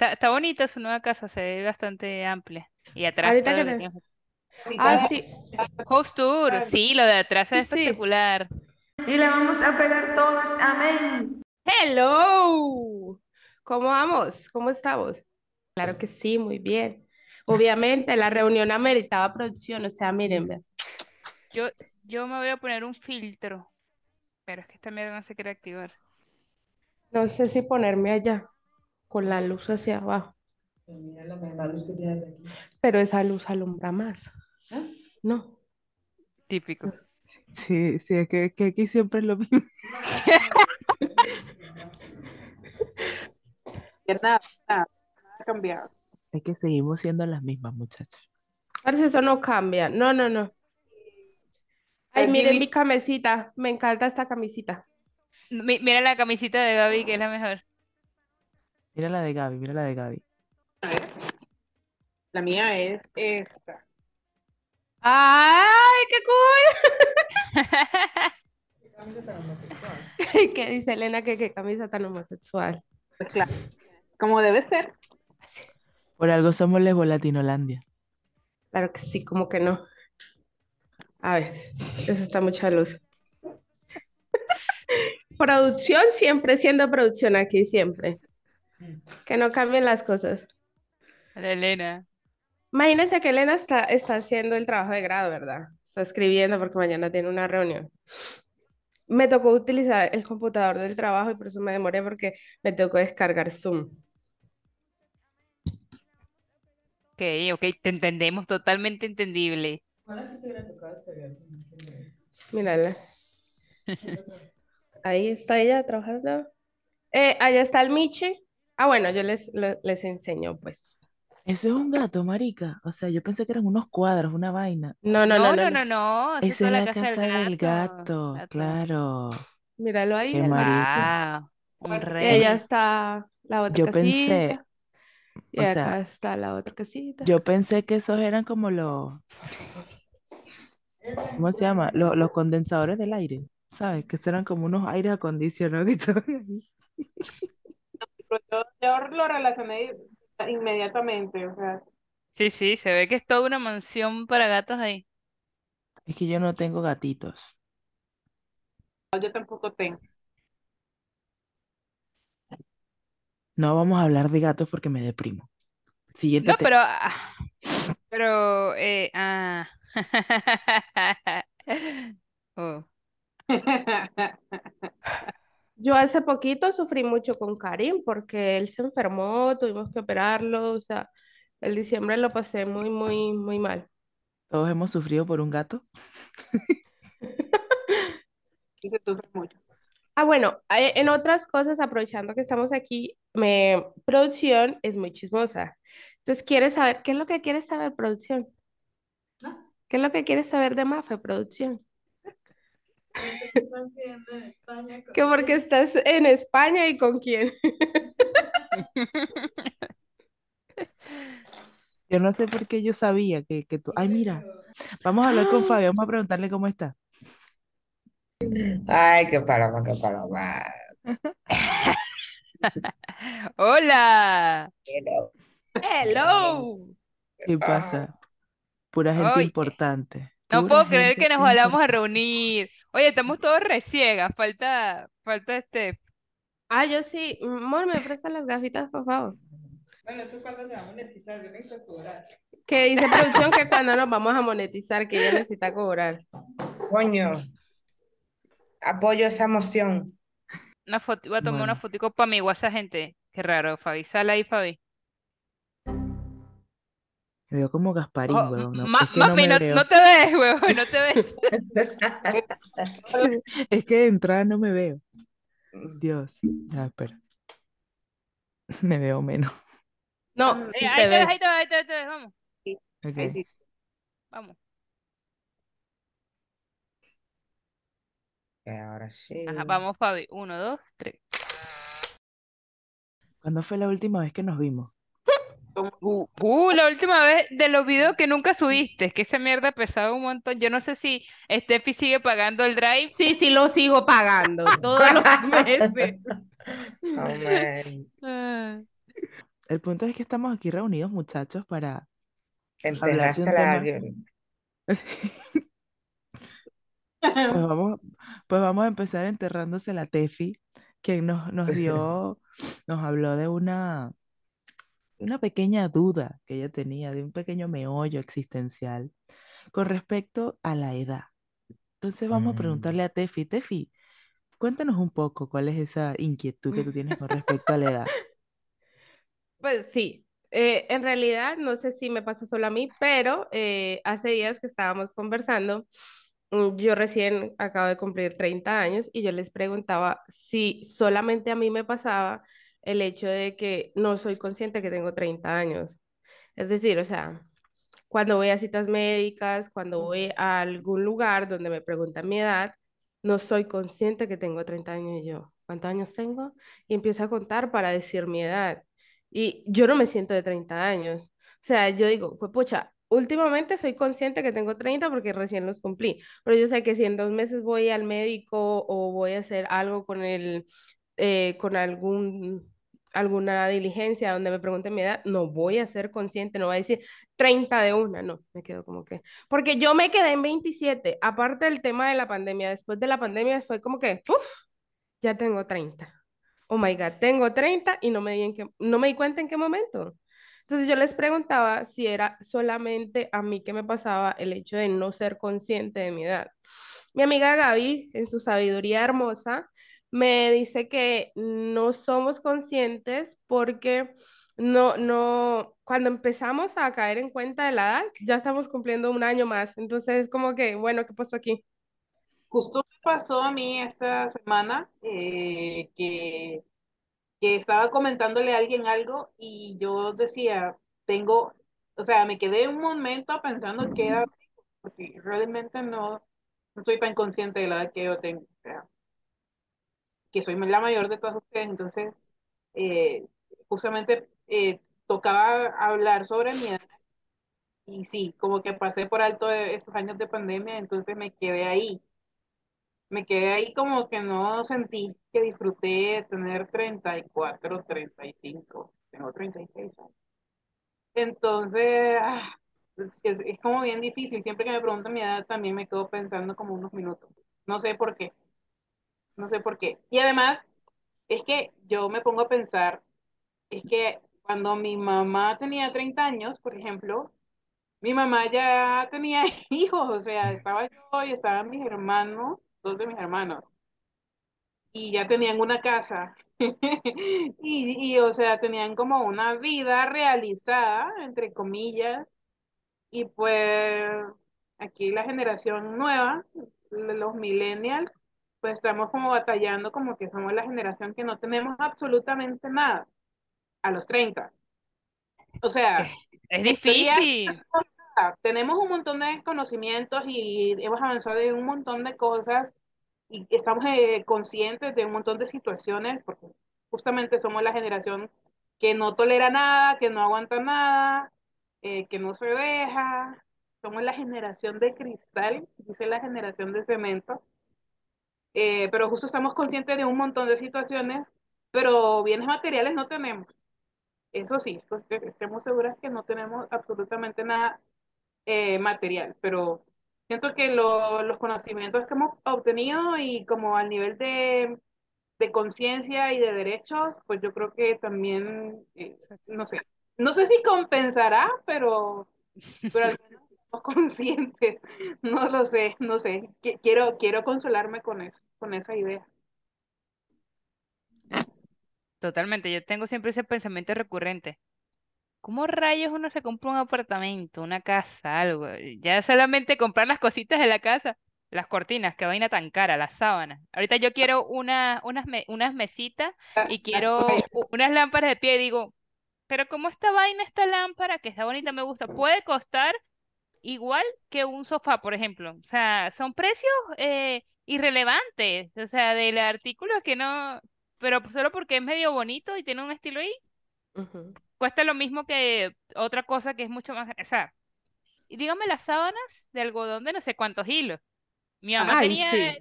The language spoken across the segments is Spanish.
Está, está bonita su nueva casa, se ve bastante amplia. Y atrás Ahorita que te... Ah, sí, Host Tour, sí, lo de atrás ve sí. espectacular. Y le vamos a pegar todas. Amén. Hello. ¿Cómo vamos? ¿Cómo estamos? Claro que sí, muy bien. Obviamente la reunión ameritaba producción, o sea, miren. Yo, yo me voy a poner un filtro, pero es que esta mierda no se quiere activar. No sé si ponerme allá con la luz hacia abajo, Mira la misma luz que tienes aquí. pero esa luz alumbra más. ¿Ah? No. Típico. Sí, sí, es que, que aquí siempre es lo mismo. Que nada, nada, nada ha cambiado. Es que seguimos siendo las mismas, muchachos. Parece eso no cambia. No, no, no. Ay, miren mi- mi camisita. Me encanta esta camisita. Mi- mira la camisita de Gaby, que es la mejor. Mira la de Gaby, mira la de Gaby. La mía es esta. ¡Ay, qué cool! ¿Qué dice Elena? Que qué camisa tan homosexual. Pues claro, como debe ser. Por algo somos Lesbo Latinolandia. Claro que sí, como que no. A ver, eso está mucha luz. Producción siempre siendo producción aquí, siempre. Que no cambien las cosas. La Elena. Imagínense que Elena está, está haciendo el trabajo de grado, ¿verdad? Está escribiendo porque mañana tiene una reunión. Me tocó utilizar el computador del trabajo y por eso me demoré porque me tocó descargar Zoom. Ok, ok, te entendemos, totalmente entendible. Mírala. Ahí está ella trabajando. Eh, allá está el Michi. Ah, bueno, yo les, les enseño, pues. Eso es un gato, marica. O sea, yo pensé que eran unos cuadros, una vaina. No, no, No, no, no, no, no, no. no, esa es la casa casa del del gato, gato. claro. Míralo ahí. Qué marica. Allá está la otra Yo pensé, casita. Y o acá sea, está la otra casita. yo pensé que esos eran como los, ¿cómo se llama? Los, los condensadores del aire, ¿sabes? Que eran como unos aires acondicionados que estaban ahí. Yo, yo lo relacioné inmediatamente. O sea, Sí, sí, se ve que es toda una mansión para gatos ahí. Es que yo no tengo gatitos. yo tampoco tengo. No vamos a hablar de gatos porque me deprimo. Siguiente No, te- pero, ah, pero, eh, ah. Oh, Yo hace poquito sufrí mucho con Karim porque él se enfermó, tuvimos que operarlo, o sea, el diciembre lo pasé muy, muy, muy mal. Todos hemos sufrido por un gato. Y se sufre mucho. Ah, bueno, eh, en otras cosas, aprovechando que estamos aquí, me, producción es muy chismosa. Entonces, ¿quieres saber qué es lo que quieres saber, producción? ¿Qué es lo que quieres saber de Mafe, producción? Que porque estás en España y con quién. Yo no sé por qué yo sabía que, que tú... Ay, mira, vamos a hablar con Fabio, vamos a preguntarle cómo está. Ay, qué paloma, qué paloma. Hola. Hello. Hello. ¿Qué pasa? Pura gente Oye, importante. No Pura puedo creer gente que nos volvamos a reunir. Oye, estamos todos reciegas, falta, falta este. Ah, yo sí. Amor, me prestan las gafitas, por favor. Bueno, eso cuando se va a monetizar, yo necesito cobrar. Que dice producción que cuando nos vamos a monetizar, que ella necesita cobrar. Coño, apoyo esa moción. Una foto, voy a tomar una Bueno, fotico para mi WhatsApp, gente. Qué raro, Fabi. Sal ahí, Fabi. Me veo como Gasparín, Oh, huevón. No, Ma- es que no me no, veo. no te ves, huevón, no te ves. Es que de entrada no me veo. Dios. Ya, espera. Me veo menos. No, Eh, sí ahí te ves, ve. ahí te ves, ahí te ves, ahí te ves, vamos, sí. vamos. Que ahora sí. Ajá, vamos, Fabi. Uno, dos, tres. ¿Cuándo fue la última vez que nos vimos? Uh, uh, la última vez de los videos que nunca subiste, es que esa mierda pesaba un montón. Yo no sé si Steffi sigue pagando el drive. Sí, sí, lo sigo pagando todos los meses. Ah, el punto es que estamos aquí reunidos, muchachos, para Enterrársela a alguien. Pues vamos, pues vamos a empezar enterrándose la Tefi, que nos, nos dio, nos habló de una, una pequeña duda que ella tenía, de un pequeño meollo existencial con respecto a la edad. Entonces vamos a Mm. preguntarle a Tefi, Tefi, cuéntanos un poco cuál es esa inquietud que tú tienes con respecto a la edad. Pues sí, eh, en realidad no sé si me pasa solo a mí, pero eh, hace días que estábamos conversando, mm, yo recién acabo de cumplir 30 años y yo les preguntaba si solamente a mí me pasaba el hecho de que no soy consciente que tengo 30 años. Es decir, o sea, cuando voy a citas médicas, cuando voy a algún lugar donde me preguntan mi edad, no soy consciente que tengo 30 años y yo. ¿Cuántos años tengo? Y empiezo a contar para decir mi edad. Y yo no me siento de 30 años. O sea, yo digo, pues pucha, últimamente soy consciente que tengo 30 porque recién los cumplí, pero yo sé que si en dos meses voy al médico o voy a hacer algo con el, eh, con algún, alguna diligencia donde me pregunten mi edad, no voy a ser consciente, no voy a decir 30 de una, no, me quedo como que, porque yo me quedé en 27, aparte del tema de la pandemia, después de la pandemia fue como que, uff, ya tengo 30 oh my God, tengo 30 y no me di, en qué, no me di cuenta en qué momento. Entonces yo les preguntaba si era solamente a mí que me pasaba el hecho de no ser consciente de mi edad. Mi amiga Gaby, en su sabiduría hermosa, me dice que no somos conscientes porque no, no, cuando empezamos a caer en cuenta de la edad, ya estamos cumpliendo un año más. Entonces es como que, bueno, ¿qué pasó aquí? Justo me pasó a mí esta semana eh, que, que estaba comentándole a alguien algo y yo decía, tengo, o sea, me quedé un momento pensando que era, porque realmente no, no soy tan consciente de la edad que yo tengo, que soy la mayor de todas ustedes, entonces, eh, justamente eh, tocaba hablar sobre mi edad y sí, como que pasé por alto de estos años de pandemia, entonces me quedé ahí me quedé ahí como que no sentí que disfruté tener 34, 35, tengo 36 años. Entonces, ah, es como bien difícil. Siempre que me preguntan mi edad, también me quedo pensando como unos minutos. No sé por qué, no sé por qué. Y además, es que yo me pongo a pensar, es que cuando mi mamá tenía 30 años, por ejemplo, mi mamá ya tenía hijos, o sea, estaba yo y estaban mis hermanos, dos de mis hermanos. y ya tenían una casa. Y, y, o sea, tenían como una vida realizada, entre comillas, y pues aquí la generación nueva, los millennials, pues estamos como batallando como que somos la generación que no tenemos absolutamente nada a los 30. O sea, Es, difícil. tenemos un montón de conocimientos y hemos avanzado en un montón de cosas y estamos eh, conscientes de un montón de situaciones, porque justamente somos la generación que no tolera nada, que no aguanta nada, eh, que no se deja. Somos la generación de cristal, dice la generación de cemento, Eh, pero justo estamos conscientes de un montón de situaciones, pero bienes materiales no tenemos. Eso sí, pues, estemos seguras que no tenemos absolutamente nada eh, material, pero siento que lo- los conocimientos que hemos obtenido y como al nivel de, de conciencia y de derechos, pues yo creo que también, eh, no sé, no sé si compensará, pero, pero al menos estamos conscientes, no lo sé, no sé, Qui- quiero, quiero consolarme con eso, con esa idea. Totalmente, yo tengo siempre ese pensamiento recurrente. ¿Cómo rayos uno se compra un apartamento, una casa, algo? Ya solamente comprar las cositas de la casa, las cortinas, qué vaina tan cara, las sábanas. Ahorita yo quiero una, unas, me- unas mesitas y Las quiero unas lámparas de pie y digo, pero ¿cómo esta vaina, esta lámpara, que está bonita, me gusta, puede costar igual que un sofá, por ejemplo? O sea, son precios eh, irrelevantes, o sea, del artículo que no, pero solo porque es medio bonito y tiene un estilo ahí, cuesta lo mismo que otra cosa que es mucho más, o sea, y dígame las sábanas de algodón de no sé cuántos hilos. Mi mamá Ay, tenía, sí.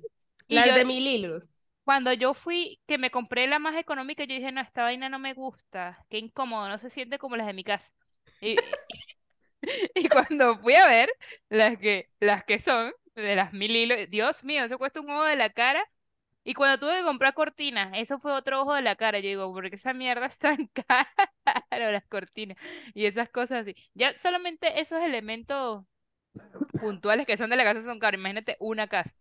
Las yo, de mil hilos. cuando yo fui, que me compré la más económica, yo dije, no, esta vaina no me gusta, qué incómodo, no se siente como las de mi casa. Y, y cuando fui a ver las que, las que son, de las mil hilos, Dios mío, eso cuesta un ojo de la cara. Y cuando tuve que comprar cortinas, eso fue otro ojo de la cara. Yo digo, porque esa mierda es tan cara, las cortinas y esas cosas así. Ya solamente esos elementos puntuales que son de la casa son caros. Imagínate una casa.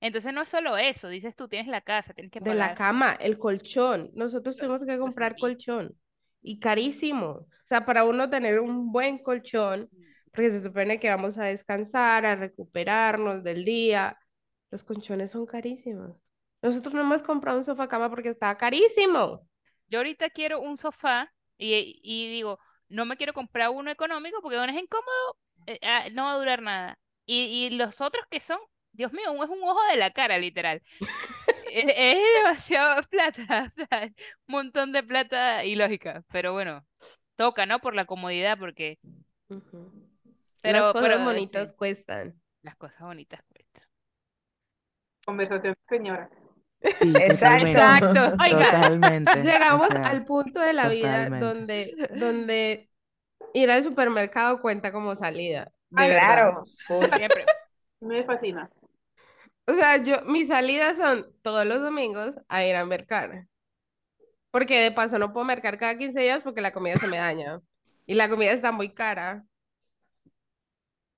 Entonces no es solo eso, dices tú tienes la casa, tienes que De la pagar. cama, el colchón. Nosotros tuvimos que comprar colchón. Y carísimo. O sea, para uno tener un buen colchón, porque se supone que vamos a descansar, a recuperarnos del día. Los colchones son carísimos. Nosotros no hemos comprado un sofá cama porque estaba carísimo. Yo ahorita quiero un sofá y, y digo, no me quiero comprar uno económico porque uno es incómodo, eh, ah, no va a durar nada. Y, y los otros que son, Dios mío, es un ojo de la cara, literal. Es, es demasiado plata, o sea, un montón de plata ilógica. Pero bueno, toca, ¿no? Por la comodidad, porque, pero, Las cosas pero bonitas este, cuestan. las cosas bonitas cuestan. Conversación, señora. Sí, Exacto. Exacto. Oiga, Totalmente. O Llegamos sea, al punto de la vida donde, donde ir al supermercado cuenta como salida. Ay. Claro, siempre. Me fascina. O sea, yo, mis salidas son todos los domingos a ir a mercar. Porque de paso no puedo mercar cada 15 días porque la comida se me daña. Y la comida está muy cara.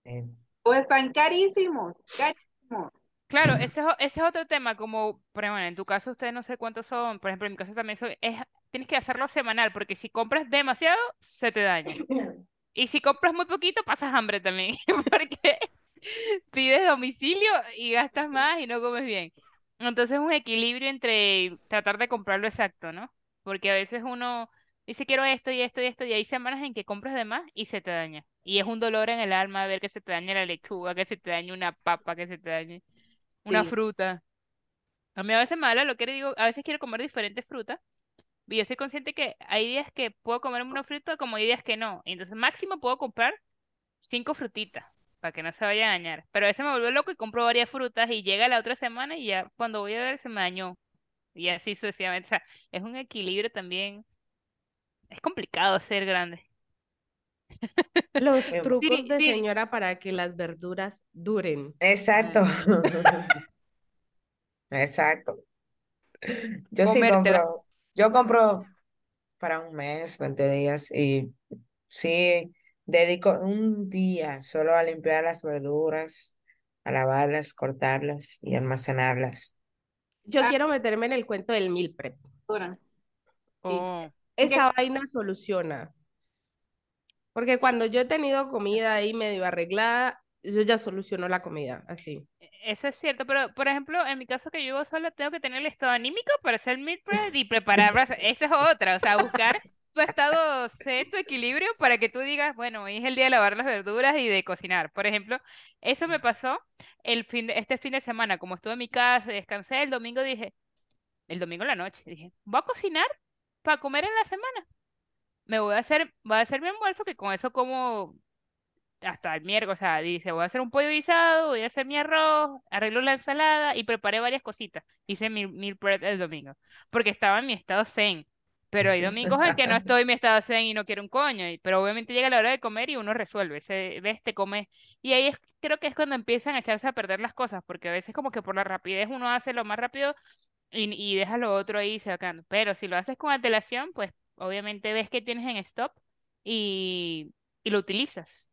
Eh, O están carísimos, carísimos. Claro, ese es, o- ese es otro tema, como, por ejemplo, en tu caso ustedes no sé cuántos son, por ejemplo, en mi caso también soy, es, tienes que hacerlo semanal, porque si compras demasiado, se te daña. Y si compras muy poquito, pasas hambre también, porque pides domicilio y gastas más y no comes bien. Entonces es un equilibrio entre tratar de comprarlo exacto, ¿no? Porque a veces uno dice quiero esto y esto y esto y hay semanas en que compras de más y se te daña. Y es un dolor en el alma ver que se te dañe la lechuga, que se te dañe una papa, que se te dañe una Sí. fruta. A mí a veces me da la loquera y digo, a veces quiero comer diferentes frutas. Y yo estoy consciente que hay días que puedo comerme una fruta como hay días que no. Entonces máximo puedo comprar cinco frutitas para que no se vaya a dañar. Pero a veces me vuelvo loco y compro varias frutas y llega la otra semana y ya cuando voy a ver se me dañó. Y así sucesivamente. O sea, es un equilibrio también. Es complicado ser grande. Los Eh, trucos de señora para que las verduras duren. Exacto. Exacto. Yo sí compro, yo compro para un mes, 20 días y sí dedico un día solo a limpiar las verduras, a lavarlas, cortarlas y almacenarlas. Yo Ah. quiero meterme en el cuento del meal prep. Oh. Esa vaina soluciona. Porque cuando yo he tenido comida ahí medio arreglada, yo ya soluciono la comida, así. Eso es cierto, pero por ejemplo, en mi caso que yo vivo sola, tengo que tener el estado anímico para hacer meal prep y preparar, esa es otra, o sea, buscar tu estado zen, tu equilibrio para que tú digas, bueno, hoy es el día de lavar las verduras y de cocinar. Por ejemplo, eso me pasó el fin este fin de semana, como estuve en mi casa, descansé, el domingo dije, el domingo en la noche, dije, voy a cocinar para comer en la semana. Me voy a hacer, voy a hacer mi almuerzo, que con eso como hasta el miércoles, o sea, dice, voy a hacer un pollo guisado, voy a hacer mi arroz, arreglo la ensalada y preparé varias cositas. Hice mi meal prep el domingo, porque estaba en mi estado zen. Pero hay domingos en que no estoy mi estado zen y no quiero un coño, y- pero obviamente llega la hora de comer y uno resuelve, se ves, te come. Y ahí es, creo que es cuando empiezan a echarse a perder las cosas, porque a veces como que por la rapidez uno hace lo más rápido y, y deja lo otro ahí sacando. Pero si lo haces con antelación, pues obviamente ves que tienes en stop y, y lo utilizas.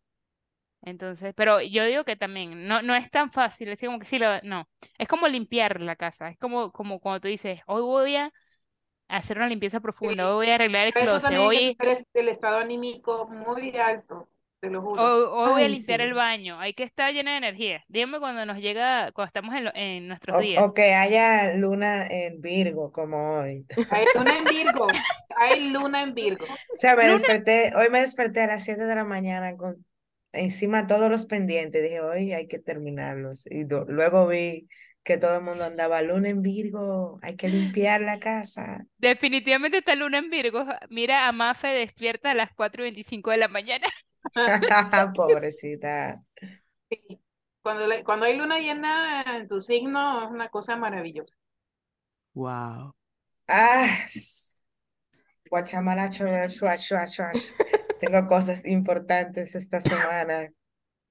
Entonces, pero yo digo que también no, no es tan fácil, es como que sí lo, no, es como limpiar la casa, es como, como cuando tú dices, hoy voy a hacer una limpieza profunda, Sí. hoy voy a arreglar el closet, hoy, el, el estado anímico muy alto, te lo juro. hoy, hoy voy a limpiar el sí. baño, hay que estar llena de energía. Dígame cuando nos llega, cuando estamos en, lo- en nuestros O, días. o que haya luna en Virgo como hoy. Hay luna en Virgo, hay luna en Virgo. O sea, me Luna, desperté, hoy me desperté a las 7 de la mañana con encima todos los pendientes. Dije, hoy hay que terminarlos. Y do- luego vi que todo el mundo andaba luna en Virgo, hay que limpiar la casa. definitivamente está luna en Virgo. Mira a Mafe despierta a las 4 y 25 de la mañana. Pobrecita. Sí. Cuando, le- cuando hay luna llena en tu signo es una cosa maravillosa. Wow. Ah, shuash. Tengo cosas importantes esta semana.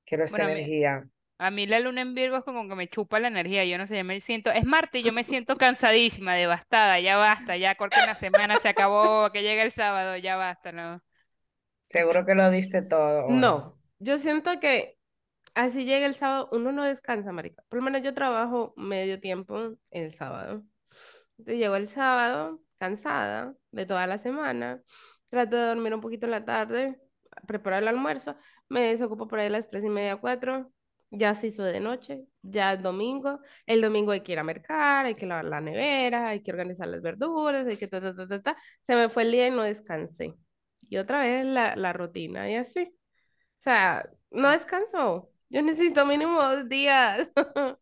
Quiero esa Bueno, energía. A mí la luna en Virgo es como que me chupa la energía, yo no sé, yo me siento, es Marte y yo me siento cansadísima, devastada, ya basta, ya corten la semana, se acabó, que llega el sábado, ya basta, ¿no? Seguro que lo diste todo. No, yo siento que así llega el sábado, uno no descansa, marica. Por lo menos yo trabajo medio tiempo el sábado. Entonces llego el sábado cansada de toda la semana, trato de dormir un poquito en la tarde, preparar el almuerzo, me desocupo por ahí a las tres y media, cuatro, ya se hizo de noche, ya es domingo, el domingo hay que ir a mercar, hay que lavar la nevera, hay que organizar las verduras, hay que ta, ta, ta, ta, ta. Se me fue el día y no descansé. Y otra vez la, la rutina y así. O sea, no descanso. Yo necesito mínimo dos días.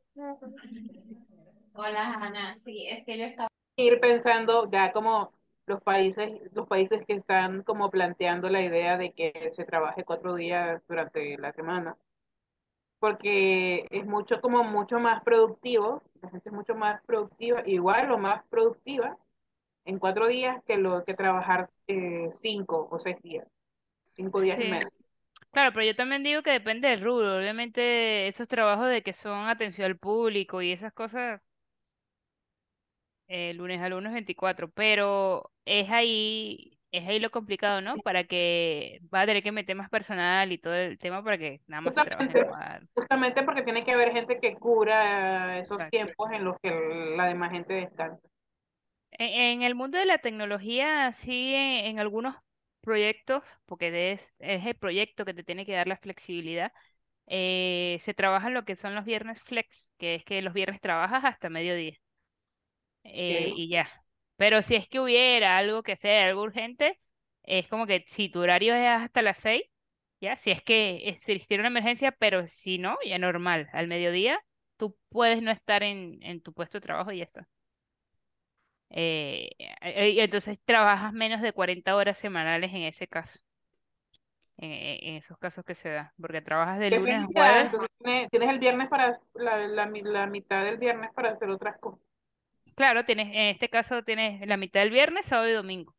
Hola, Ana. Sí, es que yo estaba Ir pensando ya como los países, los países que están como planteando la idea de que se trabaje cuatro días durante la semana, porque es mucho como mucho más productivo, la gente es mucho más productiva, igual o más productiva en cuatro días que lo que trabajar eh, cinco o seis días, cinco días y medio. claro, pero yo también digo que depende del rubro, obviamente esos trabajos de que son atención al público y esas cosas, eh, lunes a lunes 24, pero es ahí, es ahí lo complicado, ¿no? Para que va a tener que meter más personal y todo el tema para que nada más se Justamente, cuatro. justamente porque tiene que haber gente que cubra esos Exacto. tiempos en los que la demás gente descansa. En, en el mundo de la tecnología, sí, en, en algunos proyectos, porque es, es el proyecto que te tiene que dar la flexibilidad, eh, se trabaja en lo que son los viernes flex, que es que los viernes trabajas hasta mediodía eh, y ya. Pero si es que hubiera algo que hacer, algo urgente, es como que si tu horario es hasta las seis, ya, si es que existiera una emergencia, pero si no, ya normal, al mediodía, tú puedes no estar en, en tu puesto de trabajo y ya está. Eh, eh, y entonces trabajas menos de 40 horas semanales en ese caso, en, esos casos que se da, porque trabajas de Qué lunes a jueves. Entonces tienes el viernes para la, la, la mitad del viernes para hacer otras cosas. Claro, tienes, en este caso tienes la mitad del viernes, sábado y domingo.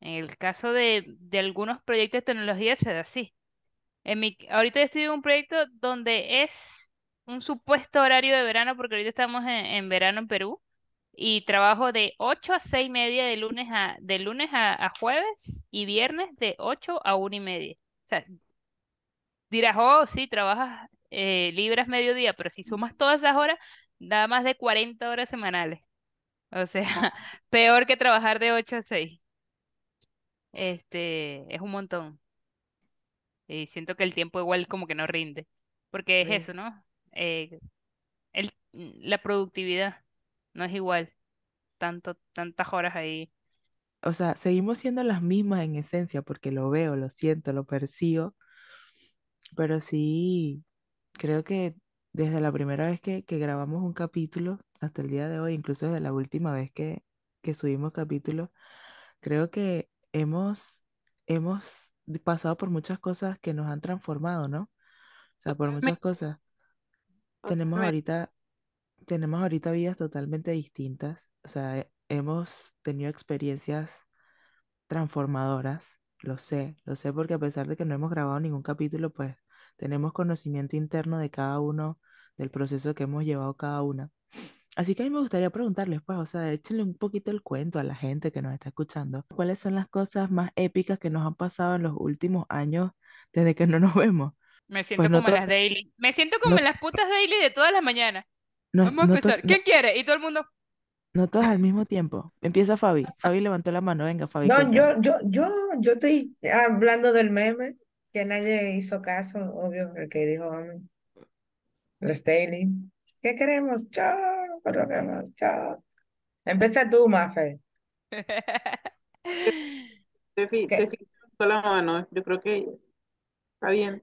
En el caso de, de algunos proyectos de tecnología se da así. En mi, ahorita estoy en un proyecto donde es un supuesto horario de verano, porque ahorita estamos en, verano en Perú, y trabajo de 8 a 6 y media de lunes a, de lunes a, a jueves y viernes de 8 a una y media. O sea, dirás, oh, sí, trabajas, eh, libras mediodía, pero si sumas todas esas horas, da más de 40 horas semanales. O sea, peor que trabajar de 8 a 6. Este, es un montón. Y siento que el tiempo igual como que no rinde. Porque es Sí. eso, ¿no? Eh, el, la productividad no es igual. Tanto, tantas horas ahí. O sea, seguimos siendo las mismas en esencia porque lo veo, lo siento, lo percibo, pero sí, creo que desde la primera vez que, que grabamos un capítulo hasta el día de hoy, incluso desde la última vez que, que subimos capítulos, creo que hemos, hemos pasado por muchas cosas que nos han transformado, ¿no? O sea, por muchas cosas. Tenemos ahorita, tenemos ahorita vidas totalmente distintas. O sea, he- hemos tenido experiencias transformadoras. Lo sé, lo sé porque a pesar de que no hemos grabado ningún capítulo, pues tenemos conocimiento interno de cada uno, del proceso que hemos llevado cada una. Así que a mí me gustaría preguntarles, pues, o sea, échenle un poquito el cuento a la gente que nos está escuchando. ¿Cuáles son las cosas más épicas que nos han pasado en los últimos años desde que no nos vemos? Me Pues siento no, como en to- las daily. Me siento como no, en las putas daily de todas las mañanas. no, Vamos a no, to- empezar. no, ¿Quién quiere? Y todo el mundo. no todos al mismo tiempo. Empieza Fabi. Fabi levantó la mano. Venga, Fabi, No, yo, yo, yo, yo estoy hablando del meme que nadie hizo caso, obvio, el que dijo hombre, los Daily. ¿Qué queremos? Chao, pero queremos, chao. Empieza tú, Mafe. Tefi. Tefi la mano. Yo creo que está bien.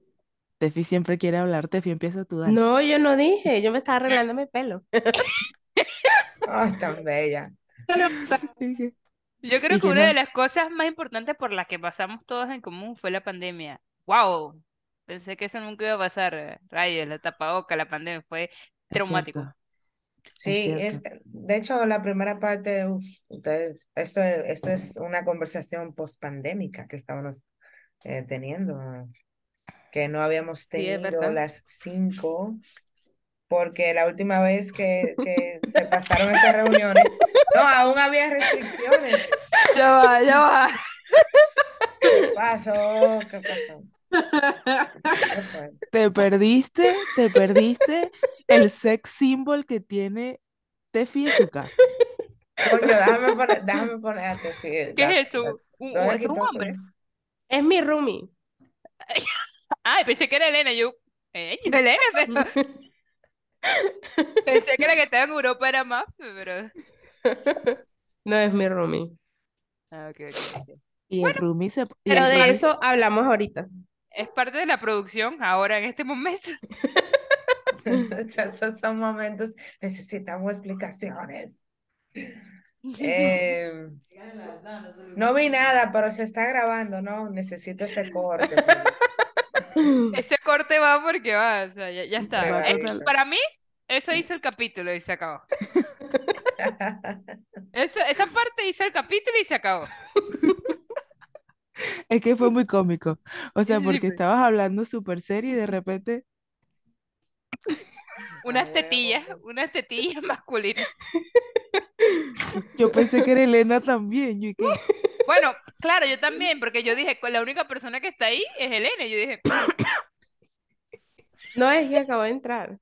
Tefi siempre quiere hablar. Tefi, empieza tú, dale. No, yo no dije, yo me estaba arreglando mi pelo. Ay, tan bella. Dije, Yo creo que que una de las cosas más importantes por las que pasamos todos en común fue la pandemia. ¡Wow! Pensé que eso nunca iba a pasar. eh, Rayos, la tapaboca, la pandemia fue es traumático. cierto. Sí, es, de hecho, la primera parte, uf, ustedes- esto, es- esto es una conversación post-pandémica que estábamos eh, teniendo, que no habíamos Sí, es tenido verdad. las cinco, porque la última vez que, que se pasaron esas reuniones, no, aún había restricciones. Ya va, ya va. ¿Qué pasó? ¿Qué pasó? Te perdiste, te perdiste el sex symbol que tiene Tefi en su casa. Coño, déjame poner, déjame poner a Tefi, ¿Qué da- es eso? ¿Un, no un- le es un hombre? Es mi roomie. Ay, pensé que era Elena. Yo, eh, Elena, pero pensé que la que estaba en Europa era más, pero. No es mi roomie. Ah, ok, ok, ok. Y el roomie se... y Pero el de roomie- eso hablamos ahorita. Es parte de la producción ahora, en este momento. Esos son momentos, necesitamos explicaciones. Eh, no vi nada, pero se está grabando, ¿no? Necesito ese corte. porque- Ese corte va porque va, o sea, ya, ya está. Total. para mí, eso hizo el capítulo y se acabó. Esa, esa parte hizo el capítulo y se acabó. Es que fue muy cómico. O sea, Sí, porque pues. estabas hablando súper serio y de repente Unas huevo. tetillas, unas tetillas masculinas. yo pensé que era Elena también. Yo, ¿y qué? Bueno, claro, yo también, porque yo dije, la única persona que está ahí es Elena. y Yo dije, No es que acabo de entrar.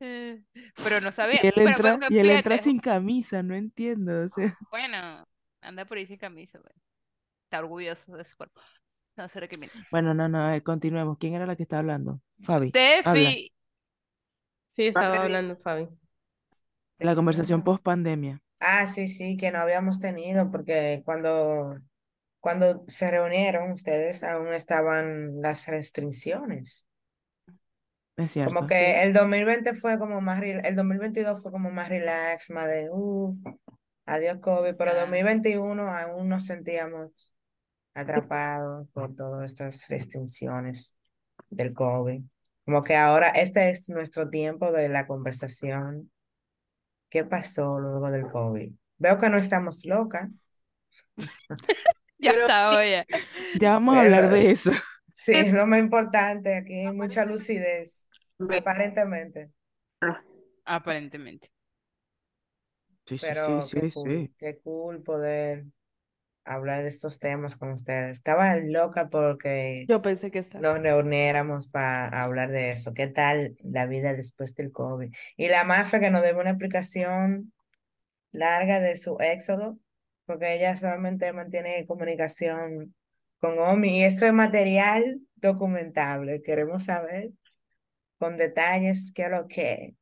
eh, pero no sabía. Y él Pero, entra, pero, y él entra fíjate, sin camisa, no entiendo. O sea, Bueno, anda por ahí sin camisa, bueno. Está orgulloso de su cuerpo. No se recrimina. bueno, no, no, a ver, continuemos. ¿Quién era la que estaba hablando? Fabi, habla. Tefi, Sí, estaba Fabi. hablando Fabi. La conversación post pandemia. Ah, sí, sí, que no habíamos tenido, porque cuando, cuando se reunieron, ustedes aún estaban las restricciones. Es Como cierto. que el 2020 fue como más, el 2022 fue como más relax, más de, uff, adiós COVID, pero 2021 aún nos sentíamos atrapados por todas estas restricciones del COVID. Como que ahora este es nuestro tiempo de la conversación. ¿Qué pasó luego del COVID? Veo que no estamos locas. ya Pero- está, oye. Ya vamos a hablar de eso. Sí, es lo más importante. Aquí hay mucha lucidez, Me- aparentemente. Aparentemente. Sí, sí, Pero sí, qué sí, cool, sí. qué cool poder hablar de estos temas con ustedes. Estaba loca porque Yo pensé que estaba. nos reuniéramos para hablar de eso. ¿Qué tal la vida después del COVID? Y la Mafe que nos debe una explicación larga de su éxodo, porque ella solamente mantiene comunicación con Omi y eso es material documentable. Queremos saber con detalles qué es lo que,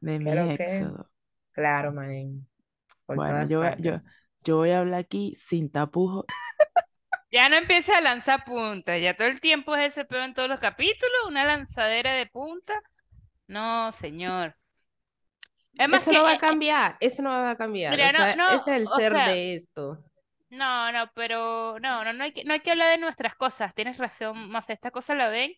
De mi qué es lo que, éxodo. claro, manín, por Bueno, todas yo, yo. Yo voy a hablar aquí sin tapujos. Ya no empieces a lanzar puntas. Ya todo el tiempo es ese pedo en todos los capítulos. Una lanzadera de punta. No, señor. Es más Eso que. no va eh, a cambiar, eso no va a cambiar. mira, O no, sea, no, ese es el ser sea, de esto. No, no, pero no, no, no hay que, no hay que hablar de nuestras cosas. Tienes razón, más esta cosa la ven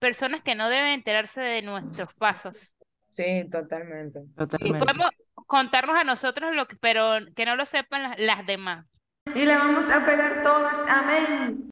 personas que no deben enterarse de nuestros pasos. Sí, totalmente. Y Totalmente. podemos contarnos a nosotros lo que, pero que no lo sepan las, las demás. Y le vamos a pegar todas, amén.